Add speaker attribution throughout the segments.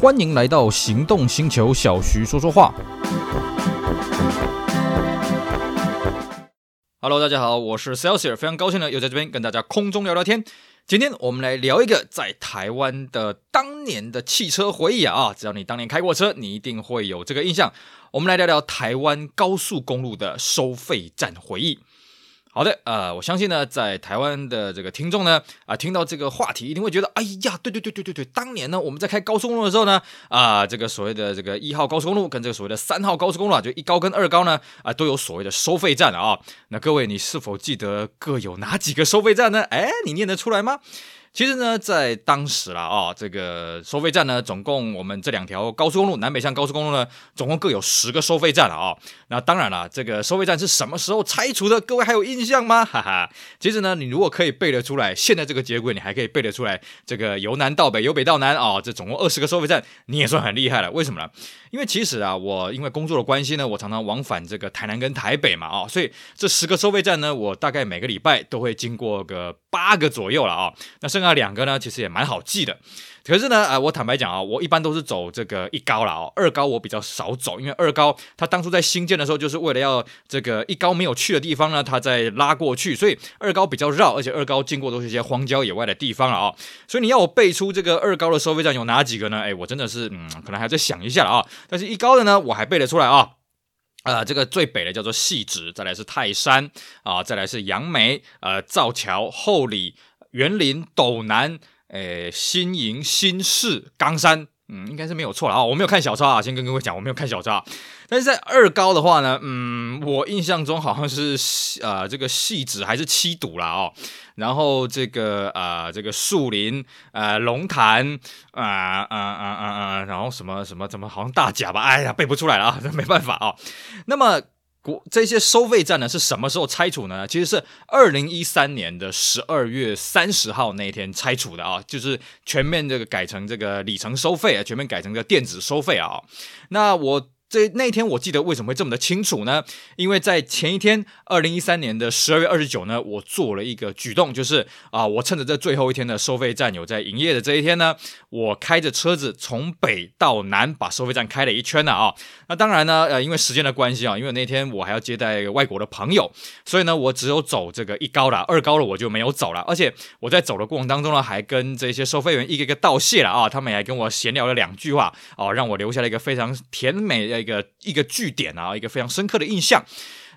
Speaker 1: 欢迎来到行动星球，小徐说说话。Hello，大家好，我是 Celsius，非常高兴呢，又在这边跟大家空中聊聊天。今天我们来聊一个在台湾的当年的汽车回忆啊，只要你当年开过车，你一定会有这个印象。我们来聊聊台湾高速公路的收费站回忆。好的，呃，我相信呢，在台湾的这个听众呢，啊、听到这个话题一定会觉得，哎呀，对对对对对对，当年呢，我们在开高速公路的时候呢，啊、这个所谓的这个一号高速公路跟这个所谓的三号高速公路啊，就一高跟二高呢，啊、都有所谓的收费站啊。那各位，你是否记得各有哪几个收费站呢？哎，你念得出来吗？其实呢，在当时啦，啊，这个收费站呢，总共我们这两条高速公路，南北向高速公路呢，总共各有十个收费站了啊。那当然了，这个收费站是什么时候拆除的？各位还有印象吗？哈哈。其实呢，你如果可以背得出来，现在这个节轨你还可以背得出来，这个由南到北，由北到南啊，这总共二十个收费站，你也算很厉害了。为什么呢？因为其实啊，我因为工作的关系呢，我常常往返这个台南跟台北嘛，啊，所以这十个收费站呢，我大概每个礼拜都会经过个八个左右了啊。那剩下那两个呢，其实也蛮好记的。可是呢，啊，我坦白讲啊，我一般都是走这个一高了哦，二高我比较少走，因为二高它当初在新建的时候，就是为了要这个一高没有去的地方呢，它再拉过去，所以二高比较绕，而且二高经过都是一些荒郊野外的地方了啊。所以你要我背出这个二高的收费站有哪几个呢？哎，我真的是嗯，可能还要再想一下了啊。但是一高的呢，我还背得出来啊。啊、这个最北的叫做细直，再来是泰山啊，再来是杨梅，呃，造桥、后里、园林、斗南。诶，新营、新市、冈山，嗯，应该是没有错了啊。我没有看小抄啊，先跟各位讲，我没有看小抄。但是在二高的话呢，嗯，我印象中好像是呃，这个汐止还是七堵了哦。然后这个呃，这个树林、呃，龙潭，啊啊啊啊啊，然后什么什么怎么好像大甲吧？哎呀，背不出来了啊，这 没办法啊。那么。这些收费站呢是什么时候拆除呢？其实是二零一三年的十二月三十号那一天拆除的啊，就是全面这个改成这个里程收费啊，全面改成这个电子收费啊。那我。这那一天我记得为什么会这么的清楚呢？因为在前一天，二零一三年的十二月二十九呢，我做了一个举动，就是啊，我趁着这最后一天的收费站有在营业的这一天呢，我开着车子从北到南把收费站开了一圈了啊。那当然呢，呃，因为时间的关系啊，因为那天我还要接待一个外国的朋友，所以呢，我只有走这个一高了，二高了我就没有走了。而且我在走的过程当中呢，还跟这些收费员一个一个道谢了啊，他们也还跟我闲聊了两句话啊，让我留下了一个非常甜美的。一个一个据点啊，一个非常深刻的印象。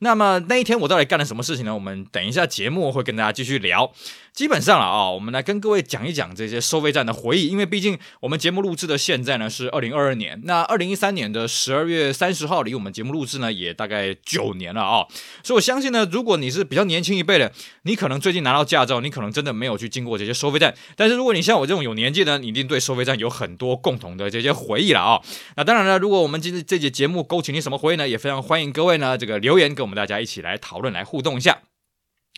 Speaker 1: 那么那一天我到底干了什么事情呢？我们等一下节目会跟大家继续聊。基本上了啊，我们来跟各位讲一讲这些收费站的回忆，因为毕竟我们节目录制的现在呢是二零二二年，那二零一三年的十二月三十号离我们节目录制呢也大概九年了啊，所以我相信呢，如果你是比较年轻一辈的，你可能最近拿到驾照，你可能真的没有去经过这些收费站，但是如果你像我这种有年纪的，你一定对收费站有很多共同的这些回忆了啊。那当然了，如果我们今天这节节目勾起你什么回忆呢，也非常欢迎各位呢这个留言给我我们大家一起来讨论来互动一下。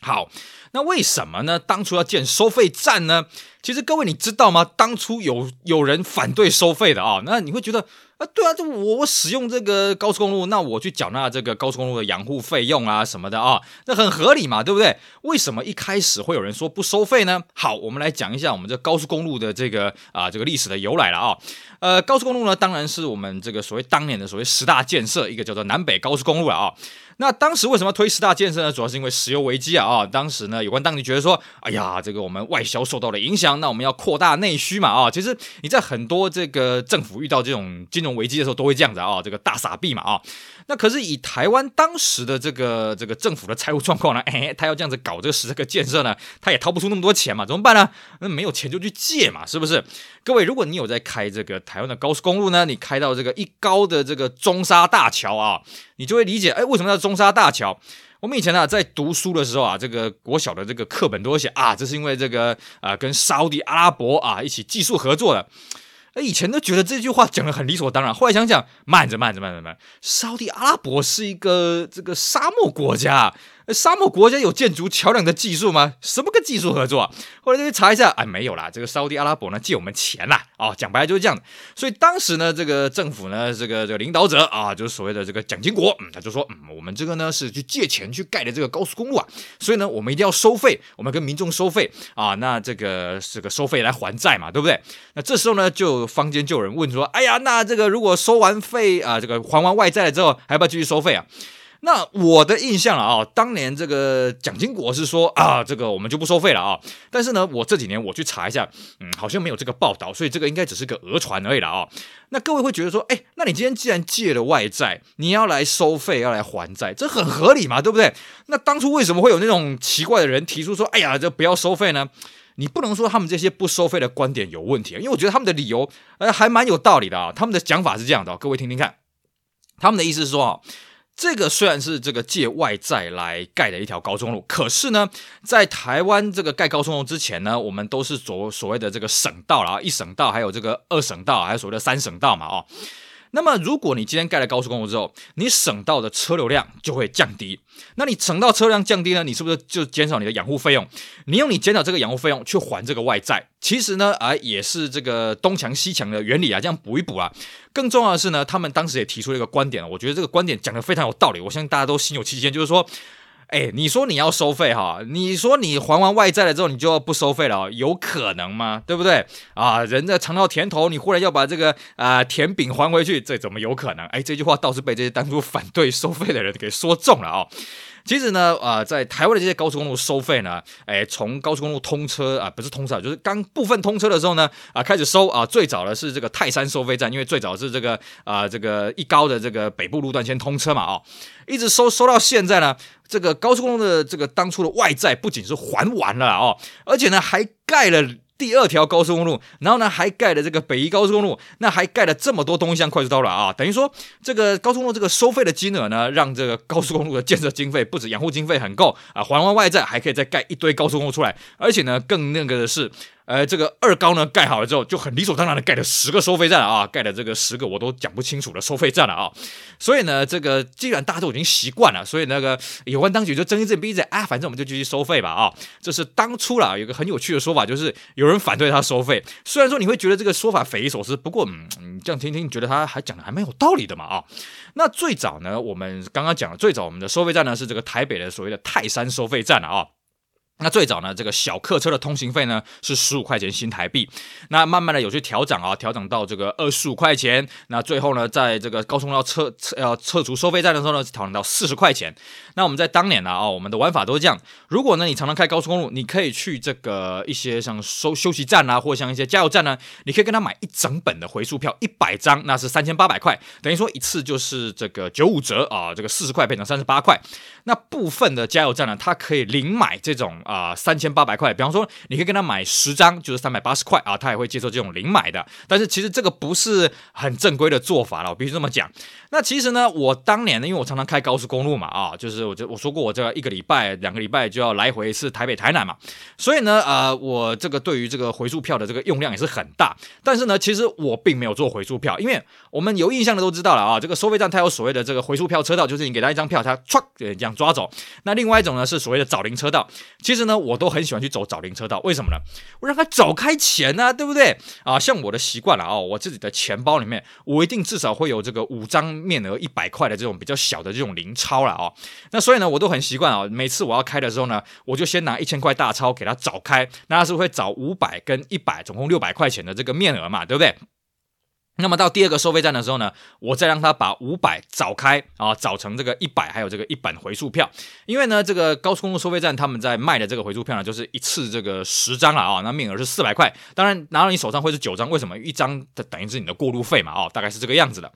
Speaker 1: 好。那为什么呢？当初要建收费站呢？其实各位你知道吗？当初有有人反对收费的啊，那你会觉得啊，对啊，就我使用这个高速公路，那我去缴纳这个高速公路的养护费用啊什么的啊，那很合理嘛，对不对？为什么一开始会有人说不收费呢？好，我们来讲一下我们这高速公路的这个啊这个历史的由来了啊。呃，高速公路呢，当然是我们这个所谓当年的所谓十大建设，一个叫做南北高速公路了啊。那当时为什么推十大建设呢？主要是因为石油危机啊啊！当时呢，有关当局觉得说，哎呀，这个我们外销受到了影响，那我们要扩大内需嘛啊！其实你在很多这个政府遇到这种金融危机的时候，都会这样子啊，这个大傻逼嘛啊。那可是以台湾当时的这个这个政府的财务状况呢，哎，他要这样子搞这个十个建设呢，他也掏不出那么多钱嘛，怎么办呢？那没有钱就去借嘛，是不是？各位，如果你有在开这个台湾的高速公路呢，你开到这个一高的这个中沙大桥啊，你就会理解，哎，为什么叫中沙大桥？我们以前呢在读书的时候啊，这个国小的这个课本都会写啊，这是因为这个啊跟沙乌地阿拉伯啊一起技术合作的。哎，以前都觉得这句话讲的很理所当然，后来想想，慢着慢着慢着慢着，沙地阿拉伯是一个这个沙漠国家，沙漠国家有建筑桥梁的技术吗？什么个技术合作啊？后来就去查一下，哎，没有啦，这个沙地阿拉伯呢借我们钱啦，哦，讲白了就是这样。所以当时呢，这个政府呢，这个这个领导者啊，就是所谓的这个蒋经国，嗯，他就说，嗯，我们这个呢是去借钱去盖的这个高速公路啊，所以呢，我们一定要收费，我们跟民众收费啊，那这个这个收费来还债嘛，对不对？那这时候呢，就坊间就有人问说，哎呀，那这个如果收完费啊，这个还完外债了之后，还要不要继续收费啊？那我的印象啊，当年这个蒋经国是说啊，这个我们就不收费了啊。但是呢，我这几年我去查一下，嗯，好像没有这个报道，所以这个应该只是个讹传而已了啊。那各位会觉得说，哎，那你今天既然借了外债，你要来收费，要来还债，这很合理嘛，对不对？那当初为什么会有那种奇怪的人提出说，哎呀，这不要收费呢？你不能说他们这些不收费的观点有问题，因为我觉得他们的理由呃还蛮有道理的啊。他们的讲法是这样的，各位听听看，他们的意思是说啊。这个虽然是这个借外债来盖的一条高中路，可是呢，在台湾这个盖高中路之前呢，我们都是所所谓的这个省道啦，一省道，还有这个二省道，还有所谓的三省道嘛，哦。那么，如果你今天盖了高速公路之后，你省到的车流量就会降低。那你省到车辆降低呢，你是不是就减少你的养护费用？你用你减少这个养护费用去还这个外债，其实呢，啊，也是这个东墙西墙的原理啊，这样补一补啊。更重要的是呢，他们当时也提出了一个观点，我觉得这个观点讲得非常有道理，我相信大家都心有戚戚，就是说。哎，你说你要收费哈？你说你还完外债了之后，你就要不收费了？有可能吗？对不对？啊，人家尝到甜头，你忽然要把这个啊、甜饼还回去，这怎么有可能？哎，这句话倒是被这些当初反对收费的人给说中了啊、其实呢，呃，在台湾的这些高速公路收费呢，哎，从高速公路通车啊，不是通车，就是刚部分通车的时候呢，啊，开始收啊，最早的是这个泰山收费站，因为最早是这个啊，这个一高的这个北部路段先通车嘛，哦，一直收收到现在呢，这个高速公路的这个当初的外债不仅是还完了哦，而且呢还盖了。第二条高速公路，然后呢，还盖了这个北宜高速公路，那还盖了这么多东西向快速道路啊，等于说这个高速公路这个收费的金额呢，让这个高速公路的建设经费不止养护经费很够啊，还完外债还可以再盖一堆高速公路出来，而且呢，更那个的是。呃，这个二高呢盖好了之后，就很理所当然的盖了十个收费站啊，盖了这个十个我都讲不清楚的收费站了啊。所以呢，这个既然大家都已经习惯了，所以那个有关当局就睁一只眼闭一只啊，反正我们就继续收费吧啊。这是当初啦，有个很有趣的说法，就是有人反对他收费，虽然说你会觉得这个说法匪夷所思，不过嗯，你这样听听，觉得他还讲的还蛮有道理的嘛啊。那最早呢，我们刚刚讲了，最早我们的收费站呢是这个台北的所谓的泰山收费站了啊。那最早呢，这个小客车的通行费呢是十五块钱新台币，那慢慢的有去调整啊，调整到这个二十五块钱，那最后呢，在这个高速路要撤撤要撤除收费站的时候呢，调整到四十块钱。那我们在当年呢啊，我们的玩法都是这样，如果呢你常常开高速公路，你可以去这个一些像收休息站啊，或像一些加油站呢，你可以跟他买一整本的回数票，一百张，那是三千八百块，等于说一次就是这个九五折啊，这个四十块变成三十八块。那部分的加油站呢，它可以零买这种。啊，三千八百块，比方说，你可以跟他买十张，就是三百八十块啊，他也会接受这种零买的。但是其实这个不是很正规的做法了，我必须这么讲。那其实呢，我当年呢，因为我常常开高速公路嘛，啊，就是我就我说过，我这一个礼拜、两个礼拜就要来回是台北、台南嘛，所以呢，呃，我这个对于这个回数票的这个用量也是很大。但是呢，其实我并没有做回数票，因为我们有印象的都知道了啊，这个收费站它有所谓的这个回数票车道，就是你给他一张票，他唰这样抓走。那另外一种呢是所谓的找零车道，其实。呢，我都很喜欢去走找零车道，为什么呢？我让他早开钱呢、对不对？啊，像我的习惯了啊，我自己的钱包里面，我一定至少会有这个五张面额一百块的这种比较小的这种零钞了啊。那所以呢，我都很习惯啊，每次我要开的时候呢，我就先拿一千块大钞给他找开，那他是会找五百跟一百，总共六百块钱的这个面额嘛，对不对？那么到第二个收费站的时候呢，我再让他把五百找开啊，找成这个一百，还有这个一本回数票。因为呢，这个高速公路收费站他们在卖的这个回数票呢，就是一次这个十张了啊，那面额是四百块。当然拿到你手上会是九张，为什么？一张的等于是你的过路费嘛，哦，大概是这个样子的。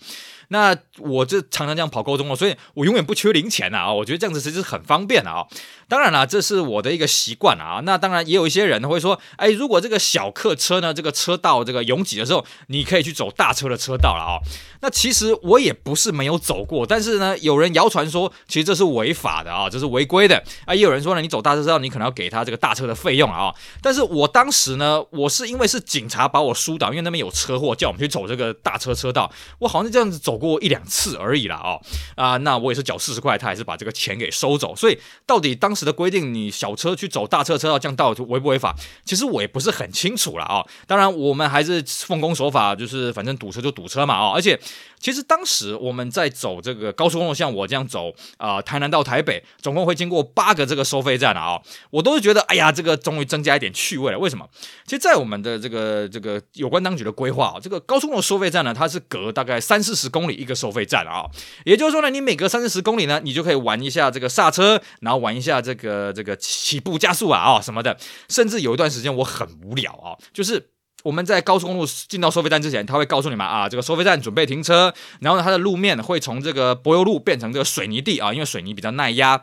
Speaker 1: 那我就常常这样跑高中了，所以我永远不缺零钱呐啊！我觉得这样子其实很方便的啊。当然了，这是我的一个习惯啊。那当然也有一些人会说，哎，如果这个小客车呢，这个车道这个拥挤的时候，你可以去走大车的车道了啊、那其实我也不是没有走过，但是呢，有人谣传说，其实这是违法的啊，这是违规的啊。也有人说呢，你走大车车道，你可能要给他这个大车的费用啊。但是我当时呢，我是因为是警察把我疏导，因为那边有车祸，叫我们去走这个大车车道。我好像这样子走走过一两次而已啦。啊啊，那我也是缴四十块，他还是把这个钱给收走。所以到底当时的规定，你小车去走大车车道，这样到底违不违法？其实我也不是很清楚了啊。当然，我们还是奉公守法，就是反正堵车就堵车嘛啊。而且，其实当时我们在走这个高速公路，像我这样走啊、台南到台北，总共会经过八个这个收费站啊。我都是觉得，哎呀，这个终于增加一点趣味了。为什么？其实，在我们的这个这个有关当局的规划啊，这个高速公路收费站呢，它是隔大概三四十公公里一个收费站啊。也就是说呢，你每隔三四十公里呢，你就可以玩一下这个刹车，然后玩一下这个这个起步加速啊啊什么的。甚至有一段时间我很无聊啊，就是。我们在高速公路进到收费站之前，他会告诉你们啊，这个收费站准备停车，然后呢，它的路面会从这个柏油路变成这个水泥地啊，因为水泥比较耐压。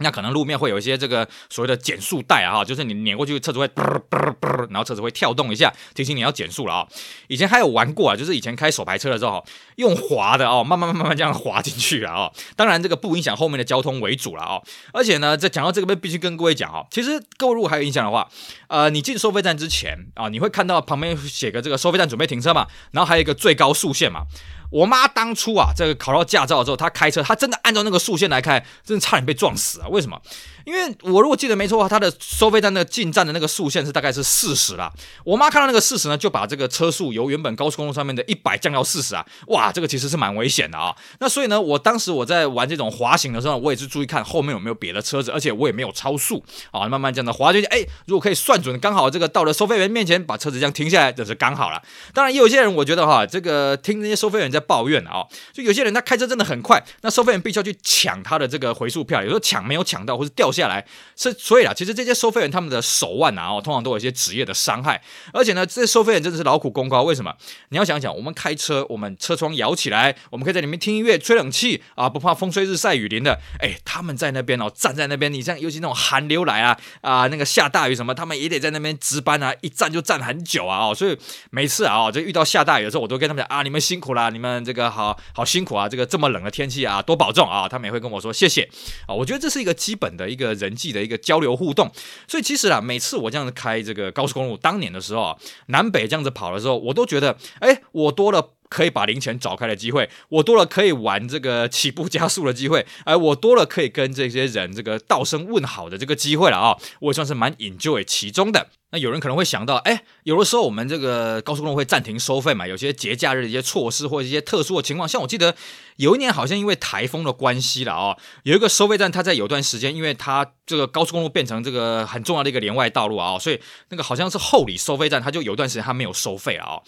Speaker 1: 那可能路面会有一些这个所谓的减速带啊，就是你碾过去，车子会啵啵啵，然后车子会跳动一下，提醒你要减速了啊。以前还有玩过啊，就是以前开手排车的时候，用滑的哦，慢慢慢慢这样滑进去了啊。当然这个不影响后面的交通为主了啊。而且呢，在讲到这个边，必须跟各位讲啊，其实各位如果还有印象的话，呃，你进收费站之前啊，你会看到旁边写个这个收费站准备停车嘛，然后还有一个最高速限嘛。我妈当初啊，这个考到驾照之后，她开车，她真的按照那个竖线来开，真的差点被撞死啊！为什么？因为我如果记得没错的话，它的收费站的进站的那个速限是大概是四十啦。我妈看到那个四十呢，就把这个车速由原本高速公路上面的一百降到四十啊，哇，这个其实是蛮危险的啊。那所以呢，我当时我在玩这种滑行的时候，我也是注意看后面有没有别的车子，而且我也没有超速啊，慢慢这样的滑进去，哎，如果可以算准刚好这个到了收费员面前，把车子这样停下来，这是刚好了。当然，也有些人我觉得哈，这个听那些收费员在抱怨啊，就有些人他开车真的很快，那收费员必须要去抢他的这个回数票，有时候抢没有抢到，或是掉下来是。所以啦，其实这些收费员他们的手腕啊，哦，通常都有一些职业的伤害。而且呢，这些收费员真的是劳苦功高。为什么？你要想想，我们开车，我们车窗摇起来，我们可以在里面听音乐、吹冷气啊，不怕风吹日晒雨淋的。哎，他们在那边哦，站在那边，你像尤其那种寒流来啊啊，那个下大雨什么，他们也得在那边值班啊，一站就站很久啊。哦，所以每次啊，就遇到下大雨的时候，我都跟他们讲啊，你们辛苦啦，你们这个好好辛苦啊，这个这么冷的天气啊，多保重啊。他们也会跟我说谢谢啊。我觉得这是一个基本的一个人际的一个交流互动。所以其实啊，每次我这样子开这个高速公路，当年的时候啊，南北这样子跑的时候，我都觉得，哎，我多了可以把零钱找开的机会，我多了可以玩这个起步加速的机会，哎，我多了可以跟这些人这个道声问好的这个机会了啊，我也算是蛮 enjoy 其中的。那有人可能会想到，哎，有的时候我们这个高速公路会暂停收费嘛，有些节假日的一些措施或者一些特殊的情况，像我记得有一年好像因为台风的关系了啊，有一个收费站，它在有段时间，因为它这个高速公路变成这个很重要的一个连外道路啊，所以那个好像是后里收费站，它就有段时间它没有收费了啊。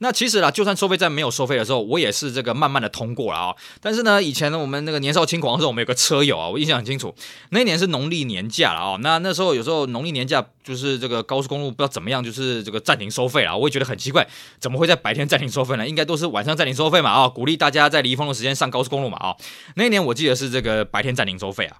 Speaker 1: 那其实啦，就算收费站没有收费的时候，我也是这个慢慢的通过了啊。但是呢，以前呢，我们那个年少轻狂的时候，我们有个车友啊，我印象很清楚，那一年是农历年假了啊。那那时候有时候农历年假就是这个高速公路不知道怎么样，就是这个暂停收费啊。我也觉得很奇怪，怎么会在白天暂停收费呢？应该都是晚上暂停收费嘛啊，鼓励大家在离峰的时间上高速公路嘛啊。那一年我记得是这个白天暂停收费啊。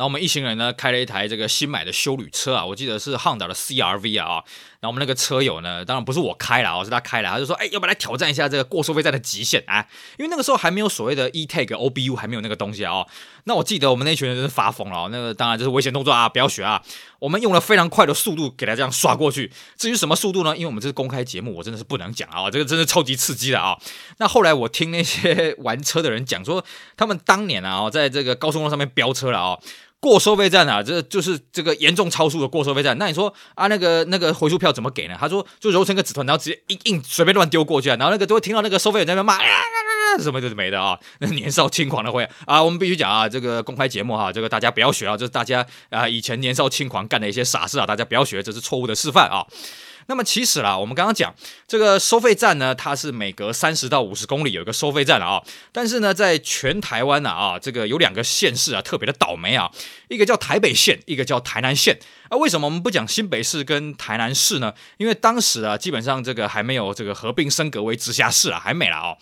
Speaker 1: 那我们一行人呢，开了一台这个新买的修旅车啊，我记得是 Honda 的 CRV 啊。然后我们那个车友呢，当然不是我开了，是他开了，他就说，哎，要不要来挑战一下这个过收费站的极限啊？因为那个时候还没有所谓的 E-Tag OBU，还没有那个东西啊、那我记得我们那群人真是发疯了，那个当然就是危险动作啊，不要学啊。我们用了非常快的速度给他这样刷过去。至于什么速度呢？因为我们这是公开节目，我真的是不能讲啊。这个真的超级刺激的啊。那后来我听那些玩车的人讲说，他们当年啊，在这个高速公路上面飙车了啊。过收费站啊，这就是这个严重超速的过收费站。那你说啊，那个那个回数票怎么给呢？他说就揉成个纸团，然后直接一硬随便乱丢过去啊。然后那个都会听到那个收费员在那边骂，什么就是没的啊。那 年少轻狂的会啊，我们必须讲啊，这个公开节目哈、啊，这个大家不要学啊，这、就是大家啊以前年少轻狂干的一些傻事啊，大家不要学，这是错误的示范啊。那么其实啦，我们刚刚讲这个收费站呢，它是每隔三十到五十公里有一个收费站了啊。但是呢，在全台湾呢啊，这个有两个县市啊特别的倒霉啊，一个叫台北县，一个叫台南县。啊，为什么我们不讲新北市跟台南市呢？因为当时啊，基本上这个还没有这个合并升格为直辖市啊，还没了啊。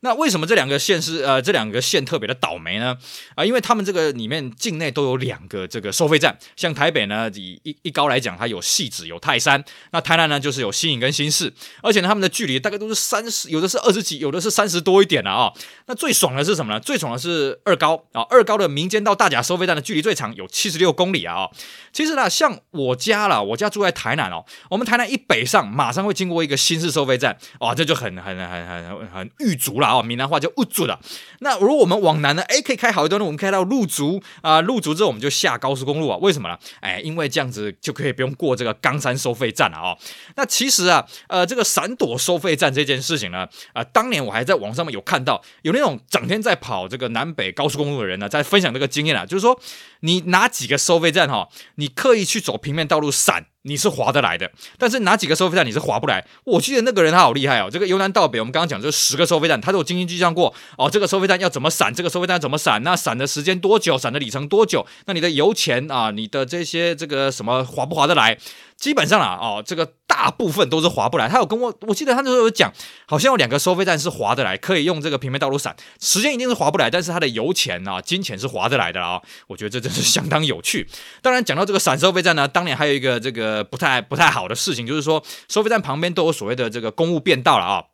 Speaker 1: 那为什么这两个县是呃这两个县特别的倒霉呢？啊，因为他们这个里面境内都有两个这个收费站，像台北呢以一一高来讲，它有戏子有泰山；那台南呢，就是有新营跟新市，而且呢，他们的距离大概都是三十，有的是二十几，有的是三十多一点了啊、那最爽的是什么呢？最爽的是二高。啊，二高的民间到大甲收费站的距离最长，有七十六公里啊、其实呢，像我家啦，我家住在台南哦，我们台南一北上，马上会经过一个新市收费站，哇，这就很很很很很很郁足了啊，闽南话叫郁足了。那如果我们往南呢，哎，可以开好一段路，我们开到路竹啊，路竹之后我们就下高速公路啊，为什么呢？哎，因为这样子就可以不用过这个冈山收费站了啊、哦。那其实啊，呃，这个闪躲收费站这件事情呢，啊、当年我还在网上面有看到，有那种整天在跑这个南北高速公路的人呢，在分享这个经验啊，就是说你哪几个收费站哈、哦，你刻意去走平面道路闪。你是划得来的，但是哪几个收费站你是划不来？我记得那个人他好厉害哦，这个由南到北，我们刚刚讲这十个收费站，他都有精心计算过哦。这个收费站要怎么闪？这个收费站怎么闪？那闪的时间多久？闪的里程多久？那你的油钱啊，你的这些这个什么划不划得来？基本上啊，哦，这个大部分都是划不来。他有跟我，我记得他那时候有讲，好像有两个收费站是划得来，可以用这个平面道路伞，时间一定是划不来，但是他的油钱啊，金钱是划得来的啊、我觉得这真是相当有趣。当然，讲到这个闪收费站呢，当年还有一个这个不太不太好的事情，就是说收费站旁边都有所谓的这个公务便道了啊、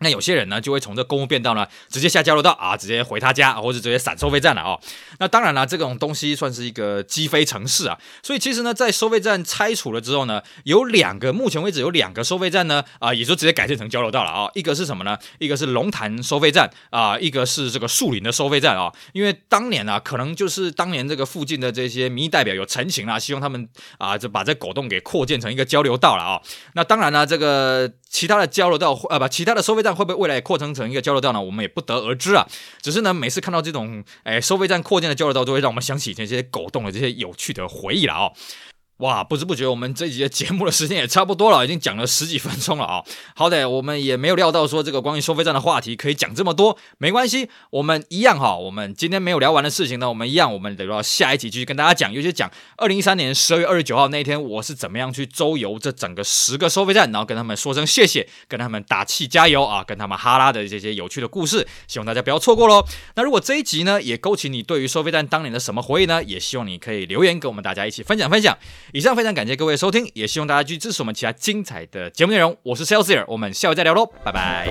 Speaker 1: 那有些人呢，就会从这公务便道呢，直接下交流道啊，直接回他家，或者直接闪收费站了哦。那当然了，这种东西算是一个积非成是啊。所以其实呢，在收费站拆除了之后呢，有两个，目前为止有两个收费站呢，啊，也就直接改建成交流道了啊。一个是什么呢？一个是龙潭收费站啊，一个是这个树林的收费站啊。因为当年啊，可能就是当年这个附近的这些民意代表有陈情啊，希望他们啊，就把这狗洞给扩建成一个交流道了啊。那当然呢，这个。其他的交流道，呃，不，其他的收费站会不会未来扩充成一个交流道呢？我们也不得而知啊。只是呢，每次看到这种，哎，收费站扩建的交流道，都会让我们想起这些狗洞的这些有趣的回忆了、哦。哇，不知不觉我们这一集节目的时间也差不多了，已经讲了十几分钟了啊！好歹我们也没有料到说这个关于收费站的话题可以讲这么多，没关系，我们一样哈，我们今天没有聊完的事情呢，我们一样，我们得到下一集继续跟大家讲，尤其讲二零一三年十二月二十九号那一天，我是怎么样去周游这整个十个收费站，然后跟他们说声谢谢，跟他们打气加油啊，跟他们哈拉的这些有趣的故事，希望大家不要错过喽。那如果这一集呢也勾起你对于收费站当年的什么回忆呢？也希望你可以留言跟我们大家一起分享分享。以上非常感谢各位收听，也希望大家继续支持我们其他精彩的节目内容。我是 Celsius，我们下回再聊喽，拜拜。